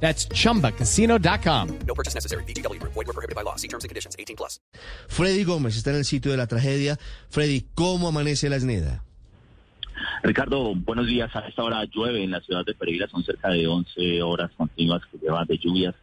That's chumbacasino.com. No purchase necessary. BGW. Void were prohibited by law. See terms and conditions. 18 plus. Freddy Gómez está en el sitio de la tragedia. Freddy, ¿cómo amanece la esneda? Ricardo, buenos días. A esta hora llueve en la ciudad de Pereira. Son cerca de 11 horas continuas que llevan de lluvias,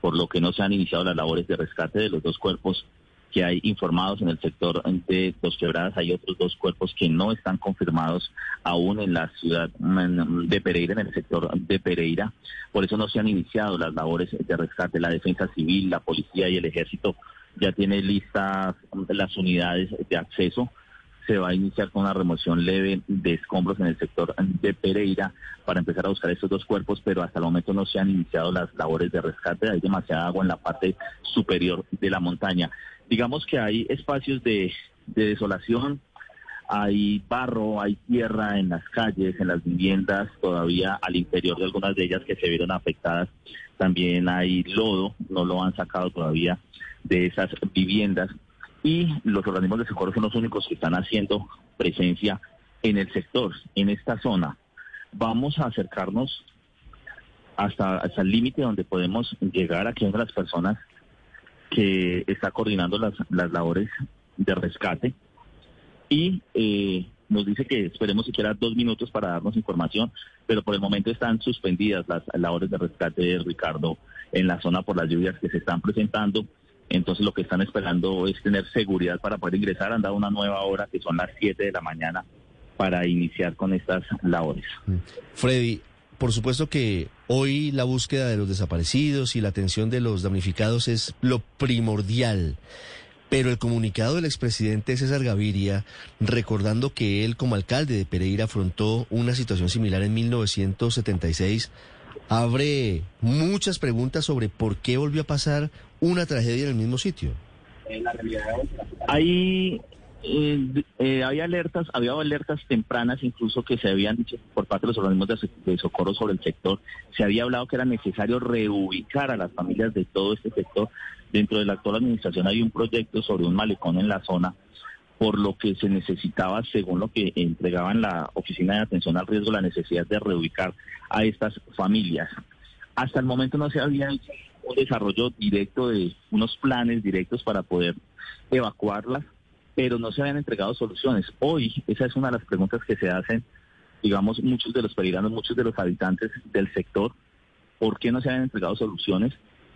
por lo que no se han iniciado las labores de rescate de los dos cuerpos que hay informados en el sector de Dos Quebradas. Hay otros dos cuerpos que no están confirmados aún en la ciudad de Pereira, en el sector de Pereira. Por eso no se han iniciado las labores de rescate. La defensa civil, la policía y el ejército ya tienen listas las unidades de acceso se va a iniciar con una remoción leve de escombros en el sector de Pereira para empezar a buscar estos dos cuerpos, pero hasta el momento no se han iniciado las labores de rescate. Hay demasiada agua en la parte superior de la montaña. Digamos que hay espacios de, desolación, hay barro, hay tierra en las calles, en las viviendas, todavía al interior de algunas de ellas que se vieron afectadas. También hay lodo, no lo han sacado todavía de esas viviendas y los organismos de socorro son los únicos que están haciendo presencia en el sector, en esta zona. Vamos a acercarnos hasta, hasta el límite donde podemos llegar una de las personas que está coordinando las, las labores de rescate y eh, nos dice que esperemos siquiera dos minutos para darnos información, pero por el momento están suspendidas las labores de rescate de Ricardo en la zona por las lluvias que se están presentando entonces lo que están esperando es tener seguridad para poder ingresar. Han dado una nueva hora que son las 7 de la mañana para iniciar con estas labores. Freddy, por supuesto que hoy la búsqueda de los desaparecidos y la atención de los damnificados es lo primordial. Pero el comunicado del expresidente César Gaviria, recordando que él como alcalde de Pereira afrontó una situación similar en 1976, abre muchas preguntas sobre por qué volvió a pasar una tragedia en el mismo sitio. Hay eh, eh, había alertas, había alertas tempranas incluso que se habían dicho por parte de los organismos de, socorro sobre el sector. Se había hablado que era necesario reubicar a las familias de todo este sector. Dentro de la actual administración hay un proyecto sobre un malecón en la zona por lo que se necesitaba, según lo que entregaban la Oficina de Atención al Riesgo, la necesidad de reubicar a estas familias. Hasta el momento no se había hecho un desarrollo directo de unos planes directos para poder evacuarlas, pero no se habían entregado soluciones. Hoy esa es una de las preguntas que se hacen, digamos, muchos de los peregrinos, muchos de los habitantes del sector, ¿por qué no se habían entregado soluciones?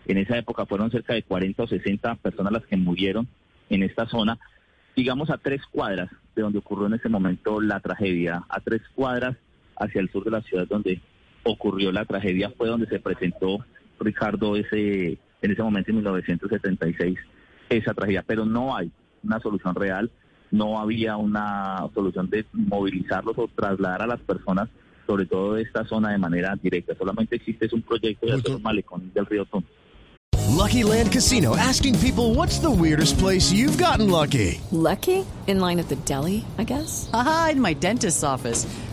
En esa época fueron cerca de 40 o 60 personas las que murieron en esta zona digamos, a tres cuadras de donde ocurrió en ese momento la tragedia, a tres cuadras hacia el sur de la ciudad donde ocurrió la tragedia, fue donde se presentó Ricardo ese en ese momento en 1976 esa tragedia, pero no hay una solución real, no había una solución de movilizarlos o trasladar a las personas, sobre todo de esta zona de manera directa, solamente existe un proyecto de hacer un malecón del río Tonto. Lucky Land Casino asking people what's the weirdest place you've gotten lucky? Lucky? In line at the deli, I guess? Aha, in my dentist's office.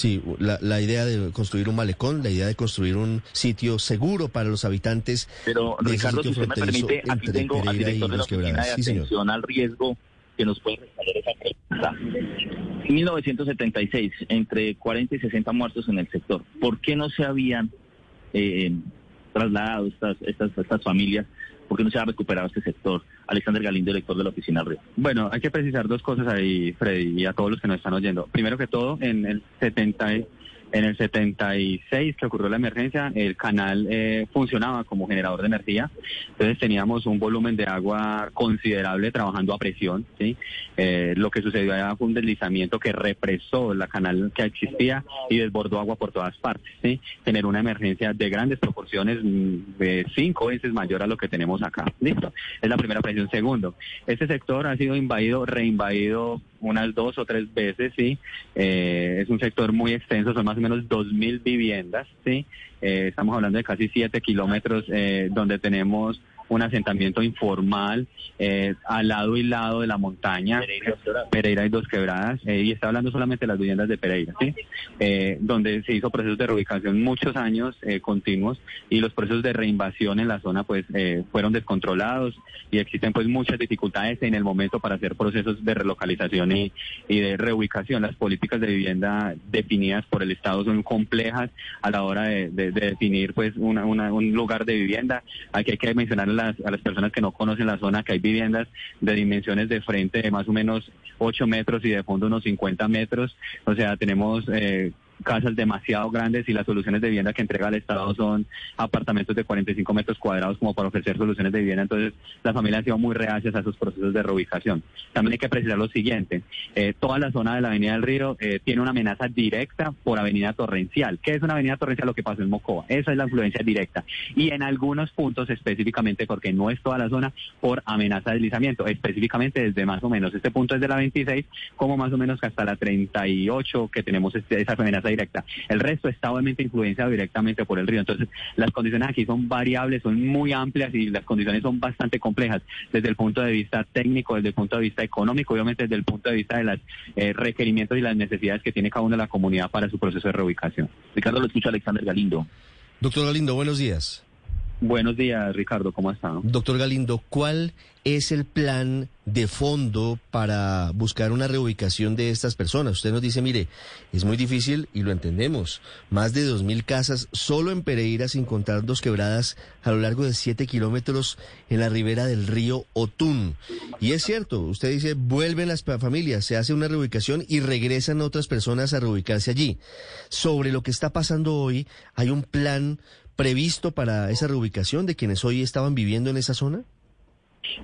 Sí, la, la, idea de construir un malecón, la idea de construir un sitio seguro para los habitantes. Pero, de Ricardo, si usted me permite, aquí tengo al director de la Oficina de sí, Atención al Riesgo que nos puede responder esa pregunta. 1976, entre 40 y 60 muertos en el sector. ¿Por qué no se habían eh, trasladado estas, estas, estas familias? ¿Por qué no se ha recuperado este sector? Alexander Galindo, director de la oficina Río. Bueno, hay que precisar dos cosas ahí, Freddy, y a todos los que nos están oyendo. Primero que todo, en el 70, En el 76 que ocurrió la emergencia, el canal eh, funcionaba como generador de energía, entonces teníamos un volumen de agua considerable trabajando a presión. ¿sí? Eh, lo que sucedió allá fue un deslizamiento que represó la canal que existía y desbordó agua por todas partes. ¿sí? Tener una emergencia de grandes proporciones, mm, de cinco veces mayor a lo que tenemos acá. Listo, es la primera presión. Segundo, este sector ha sido invadido, reinvadido unas dos o tres veces, sí. Eh, es un sector muy extenso, son más o menos dos mil viviendas, sí. Eh, estamos hablando de casi siete kilómetros eh, donde tenemos un asentamiento informal eh, al lado y lado de la montaña, Pereira y Dos Quebradas, eh, y está hablando solamente de las viviendas de Pereira, ¿sí? Eh, donde se hizo procesos de reubicación muchos años eh, continuos y los procesos de reinvasión en la zona pues eh, fueron descontrolados y existen pues muchas dificultades en el momento para hacer procesos de relocalización y, y de reubicación. Las políticas de vivienda definidas por el Estado son complejas a la hora de, de- de definir pues una- una- un lugar de vivienda. Aquí hay que mencionar las, a las personas que no conocen la zona que hay viviendas de dimensiones de frente de más o menos 8 metros y de fondo unos 50 metros. O sea, tenemos... eh, casas demasiado grandes y las soluciones de vivienda que entrega el Estado son apartamentos de 45 metros cuadrados como para ofrecer soluciones de vivienda. Entonces, las familias han sido muy reacias a esos procesos de reubicación. También hay que precisar lo siguiente. eh, toda la zona de la Avenida del Río eh, tiene una amenaza directa por Avenida Torrencial. ¿Qué es una Avenida Torrencial? Lo que pasó en Mocoa. Esa es la influencia directa. Y en algunos puntos específicamente, porque no es toda la zona, por amenaza de deslizamiento. Específicamente desde más o menos, este punto es de la 26, como más o menos hasta la 38 que tenemos este- esa amenaza directa. El resto está obviamente influenciado directamente por el río. Entonces, las condiciones aquí son variables, son muy amplias y las condiciones son bastante complejas desde el punto de vista técnico, desde el punto de vista económico, obviamente desde el punto de vista de los requerimientos y las necesidades que tiene cada una de la comunidad para su proceso de reubicación. Ricardo, lo escucha Alexander Galindo. Doctor Galindo, buenos días. Buenos días, Ricardo, ¿cómo está? Doctor Galindo, ¿cuál es el plan de fondo para buscar una reubicación de estas personas? Usted nos dice, mire, es muy difícil y lo entendemos. Más de dos mil casas solo en Pereira, sin contar dos quebradas, a lo largo de siete kilómetros en la ribera del río Otún. Y es cierto, usted dice, vuelven las familias, se hace una reubicación y regresan otras personas a reubicarse allí. Sobre lo que está pasando hoy, ¿hay un plan previsto para esa reubicación de quienes hoy estaban viviendo en esa zona?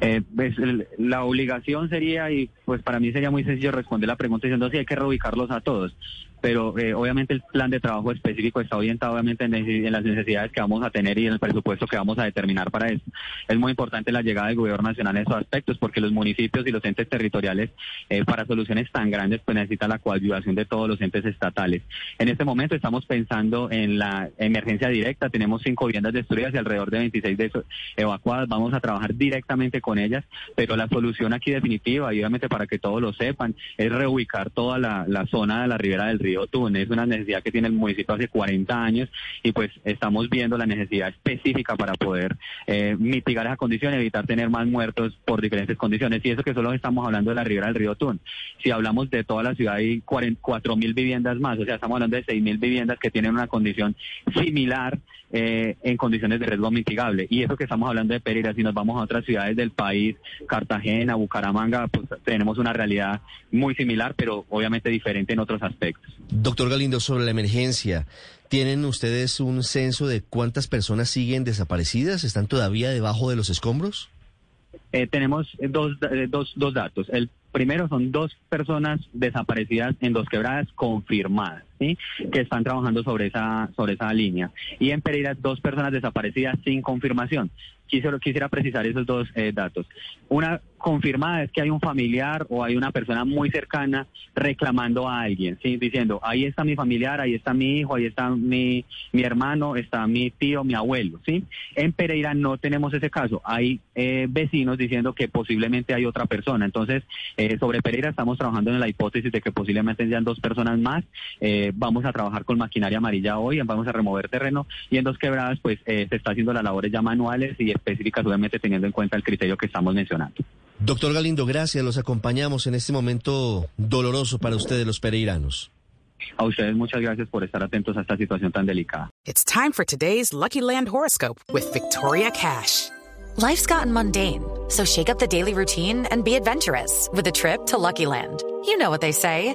Eh, pues, la obligación sería, y pues para mí sería muy sencillo responder la pregunta diciendo si hay que reubicarlos a todos. Pero eh, obviamente el plan de trabajo específico está orientado obviamente en, las necesidades que vamos a tener y en el presupuesto que vamos a determinar para eso. Es muy importante la llegada del gobierno nacional en esos aspectos porque los municipios y los entes territoriales eh, para soluciones tan grandes pues necesitan la coadyuvación de todos los entes estatales. En este momento estamos pensando en la emergencia directa. Tenemos cinco viviendas destruidas y alrededor de 26 de evacuadas. Vamos a trabajar directamente con ellas, pero la solución aquí definitiva, y obviamente para que todos lo sepan, es reubicar toda la zona de la ribera del río Tún. Es una necesidad que tiene el municipio hace 40 años y pues estamos viendo la necesidad específica para poder eh, mitigar esa condición evitar tener más muertos por diferentes condiciones. Y eso que solo estamos hablando de la ribera del río Tún. Si hablamos de toda la ciudad hay 44 mil viviendas más, o sea, estamos hablando de 6 mil viviendas que tienen una condición similar eh, en condiciones de riesgo mitigable. Y eso que estamos hablando de Pereira, si nos vamos a otras ciudades del país, Cartagena, Bucaramanga, pues tenemos una realidad muy similar, pero obviamente diferente en otros aspectos. Doctor Galindo, sobre la emergencia, ¿tienen ustedes un censo de cuántas personas siguen desaparecidas? ¿Están todavía debajo de los escombros? Eh, tenemos eh, dos, eh, dos, dos datos. El primero son dos personas desaparecidas en dos quebradas confirmadas, ¿sí? que están trabajando sobre esa, sobre esa línea. Y en Pereira, dos personas desaparecidas sin confirmación. Quisiera, quisiera precisar esos dos eh, datos. Una confirmada es que hay un familiar o hay una persona muy cercana reclamando a alguien, ¿sí? diciendo, ahí está mi familiar, ahí está mi hijo, ahí está mi, mi hermano, está mi tío, mi abuelo. ¿sí? En Pereira no tenemos ese caso. Hay eh, vecinos diciendo que posiblemente hay otra persona. Entonces, eh, sobre Pereira estamos trabajando en la hipótesis de que posiblemente sean dos personas más. Eh, vamos a trabajar con maquinaria amarilla hoy, vamos a remover terreno y en dos quebradas pues eh, se está haciendo las labores ya manuales y específicas, obviamente teniendo en cuenta el criterio que estamos mencionando. Doctor Galindo, gracias. Los acompañamos en este momento doloroso para ustedes, los pereiranos. A ustedes muchas gracias por estar atentos a esta situación tan delicada. It's time for today's Lucky Land horoscope with Victoria Cash. Life's gotten mundane, so shake up the daily routine and be adventurous with a trip to Lucky Land. You know what they say